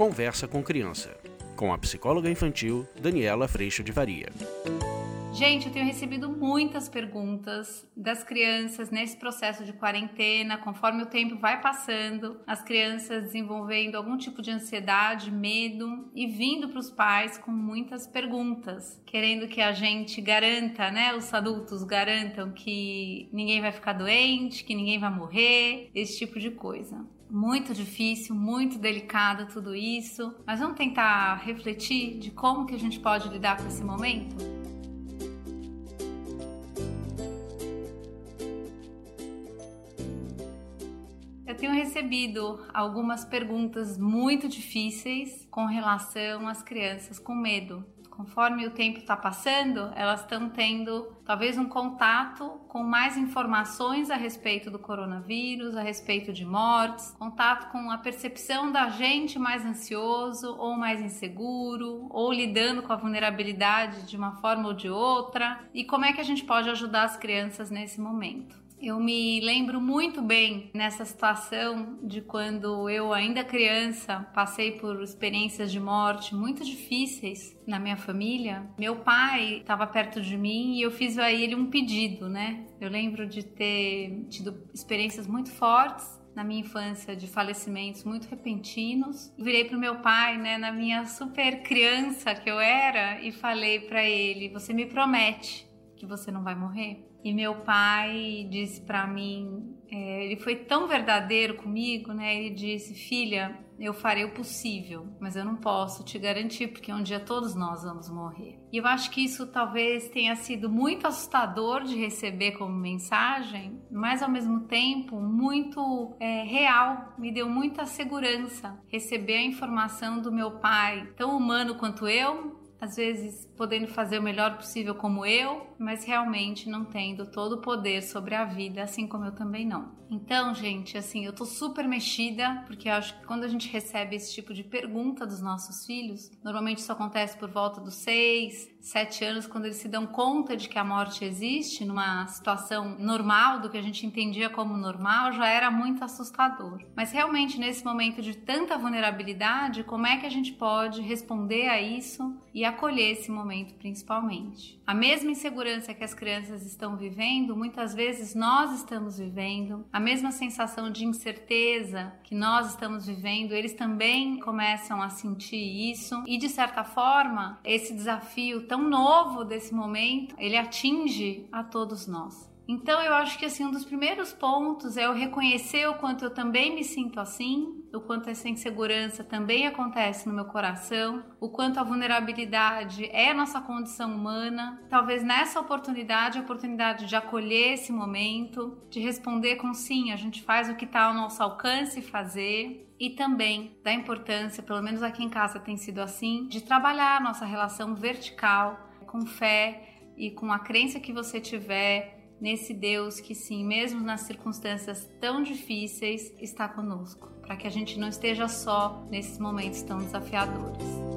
Conversa com Criança, com a psicóloga infantil Daniela Freixo de Varia. Gente, eu tenho recebido muitas perguntas das crianças nesse processo de quarentena, conforme o tempo vai passando, as crianças desenvolvendo algum tipo de ansiedade, medo e vindo para os pais com muitas perguntas, querendo que a gente garanta, né, os adultos garantam que ninguém vai ficar doente, que ninguém vai morrer, esse tipo de coisa muito difícil, muito delicado tudo isso, mas vamos tentar refletir de como que a gente pode lidar com esse momento? Eu tenho recebido algumas perguntas muito difíceis com relação às crianças com medo conforme o tempo está passando, elas estão tendo talvez um contato com mais informações a respeito do coronavírus, a respeito de mortes, contato com a percepção da gente mais ansioso ou mais inseguro, ou lidando com a vulnerabilidade de uma forma ou de outra, e como é que a gente pode ajudar as crianças nesse momento. Eu me lembro muito bem nessa situação de quando eu, ainda criança, passei por experiências de morte muito difíceis na minha família. Meu pai estava perto de mim e eu fiz a ele um pedido, né? Eu lembro de ter tido experiências muito fortes na minha infância de falecimentos muito repentinos. Virei pro meu pai, né, na minha super criança que eu era e falei para ele: "Você me promete que você não vai morrer?" E meu pai disse para mim, é, ele foi tão verdadeiro comigo, né? Ele disse, filha, eu farei o possível, mas eu não posso te garantir porque um dia todos nós vamos morrer. E eu acho que isso talvez tenha sido muito assustador de receber como mensagem, mas ao mesmo tempo muito é, real. Me deu muita segurança receber a informação do meu pai, tão humano quanto eu, às vezes podendo fazer o melhor possível como eu, mas realmente não tendo todo o poder sobre a vida, assim como eu também não. Então, gente, assim, eu tô super mexida, porque acho que quando a gente recebe esse tipo de pergunta dos nossos filhos, normalmente isso acontece por volta dos seis, sete anos, quando eles se dão conta de que a morte existe, numa situação normal, do que a gente entendia como normal, já era muito assustador. Mas realmente, nesse momento de tanta vulnerabilidade, como é que a gente pode responder a isso e acolher esse momento principalmente? A mesma insegurança que as crianças estão vivendo, muitas vezes nós estamos vivendo, a mesma sensação de incerteza que nós estamos vivendo, eles também começam a sentir isso e de certa forma, esse desafio tão novo desse momento, ele atinge a todos nós. Então eu acho que assim um dos primeiros pontos é eu reconhecer o quanto eu também me sinto assim, o quanto essa insegurança também acontece no meu coração, o quanto a vulnerabilidade é a nossa condição humana. Talvez nessa oportunidade, a oportunidade de acolher esse momento, de responder com sim, a gente faz o que está ao nosso alcance fazer, e também da importância, pelo menos aqui em casa tem sido assim, de trabalhar nossa relação vertical com fé e com a crença que você tiver nesse Deus que, sim, mesmo nas circunstâncias tão difíceis, está conosco, para que a gente não esteja só nesses momentos tão desafiadores.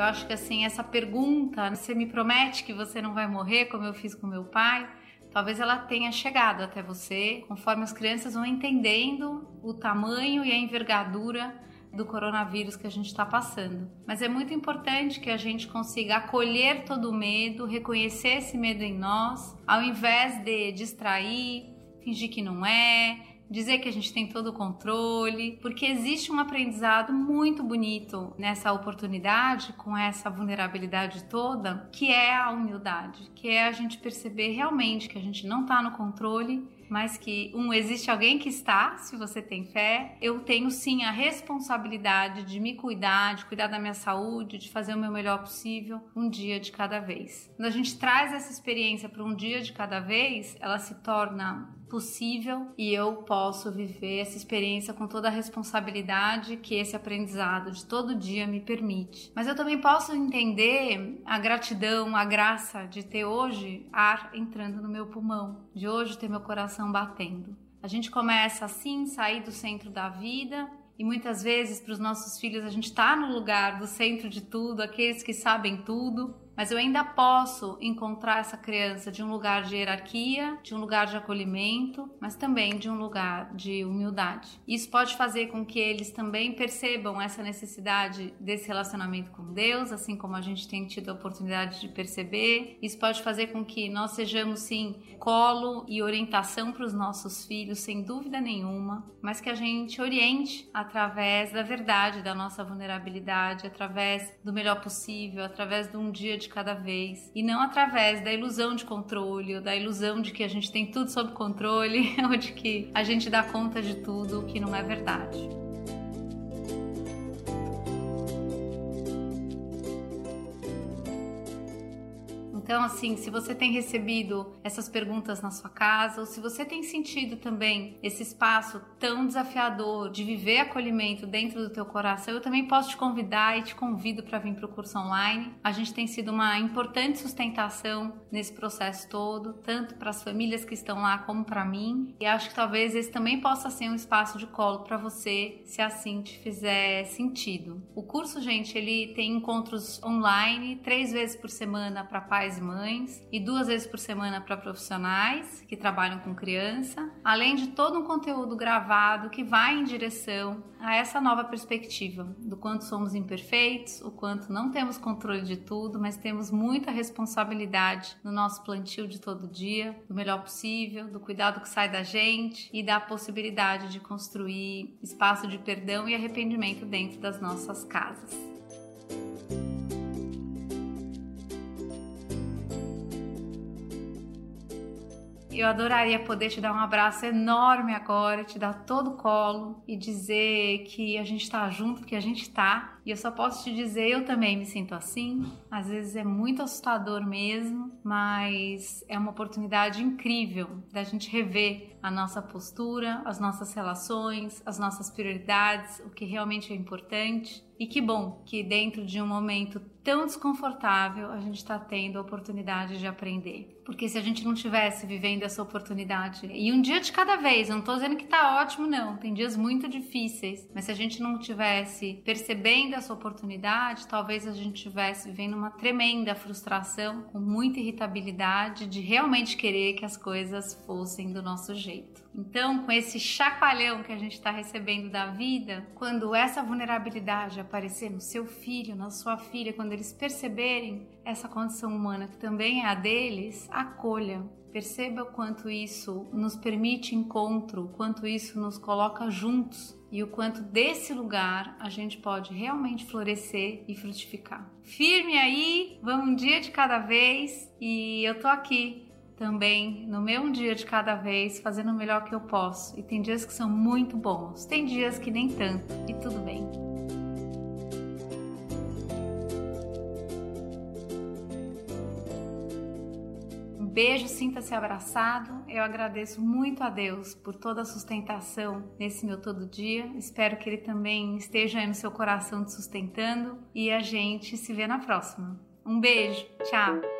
Eu acho que assim, essa pergunta, você me promete que você não vai morrer, como eu fiz com meu pai, talvez ela tenha chegado até você, conforme as crianças vão entendendo o tamanho e a envergadura do coronavírus que a gente está passando. Mas é muito importante que a gente consiga acolher todo o medo, reconhecer esse medo em nós, ao invés de distrair, fingir que não é, dizer que a gente tem todo o controle, porque existe um aprendizado muito bonito nessa oportunidade, com essa vulnerabilidade toda, que é a humildade, que é a gente perceber realmente que a gente não está no controle mas que um existe alguém que está, se você tem fé. Eu tenho sim a responsabilidade de me cuidar, de cuidar da minha saúde, de fazer o meu melhor possível, um dia de cada vez. Quando a gente traz essa experiência para um dia de cada vez, ela se torna possível e eu posso viver essa experiência com toda a responsabilidade que esse aprendizado de todo dia me permite. Mas eu também posso entender a gratidão, a graça de ter hoje ar entrando no meu pulmão, de hoje ter meu coração batendo. A gente começa assim, sair do centro da vida e muitas vezes para os nossos filhos a gente está no lugar do centro de tudo, aqueles que sabem tudo, mas eu ainda posso encontrar essa criança de um lugar de hierarquia, de um lugar de acolhimento, mas também de um lugar de humildade. Isso pode fazer com que eles também percebam essa necessidade desse relacionamento com Deus, assim como a gente tem tido a oportunidade de perceber. Isso pode fazer com que nós sejamos sim colo e orientação para os nossos filhos, sem dúvida nenhuma, mas que a gente oriente através da verdade da nossa vulnerabilidade, através do melhor possível, através de um dia de cada vez e não através da ilusão de controle ou da ilusão de que a gente tem tudo sob controle ou de que a gente dá conta de tudo, que não é verdade. Então, assim, se você tem recebido essas perguntas na sua casa, ou se você tem sentido também esse espaço tão desafiador de viver acolhimento dentro do teu coração, eu também posso te convidar e te convido para vir para o curso online. A gente tem sido uma importante sustentação nesse processo todo, tanto para as famílias que estão lá como para mim. E acho que talvez esse também possa ser um espaço de colo para você, se assim te fizer sentido. O curso, gente, ele tem encontros online três vezes por semana para pais e mães e duas vezes por semana para profissionais que trabalham com criança, além de todo um conteúdo gravado que vai em direção a essa nova perspectiva do quanto somos imperfeitos, o quanto não temos controle de tudo, mas temos muita responsabilidade no nosso plantio de todo dia, do melhor possível, do cuidado que sai da gente e da possibilidade de construir espaço de perdão e arrependimento dentro das nossas casas. Eu adoraria poder te dar um abraço enorme agora, te dar todo o colo e dizer que a gente está junto, que a gente está. E eu só posso te dizer, eu também me sinto assim. Às vezes é muito assustador mesmo, mas é uma oportunidade incrível da gente rever a nossa postura, as nossas relações, as nossas prioridades, o que realmente é importante. E que bom que dentro de um momento tão desconfortável a gente está tendo a oportunidade de aprender. Porque se a gente não tivesse vivendo essa oportunidade, e um dia de cada vez, eu não estou dizendo que está ótimo, não, tem dias muito difíceis, mas se a gente não tivesse percebendo essa oportunidade, talvez a gente estivesse vivendo uma tremenda frustração, com muita irritabilidade, de realmente querer que as coisas fossem do nosso jeito. Então, com esse chacoalhão que a gente está recebendo da vida, quando essa vulnerabilidade aparecer no seu filho, na sua filha, quando eles perceberem essa condição humana que também é a deles, acolha. Perceba o quanto isso nos permite encontro, o quanto isso nos coloca juntos e o quanto desse lugar a gente pode realmente florescer e frutificar. Firme aí, vamos um dia de cada vez e eu tô aqui também no meu dia de cada vez, fazendo o melhor que eu posso. E tem dias que são muito bons, tem dias que nem tanto, e tudo bem. Um beijo, sinta-se abraçado. Eu agradeço muito a Deus por toda a sustentação nesse meu todo dia. Espero que Ele também esteja aí no seu coração te sustentando. E a gente se vê na próxima. Um beijo, tchau!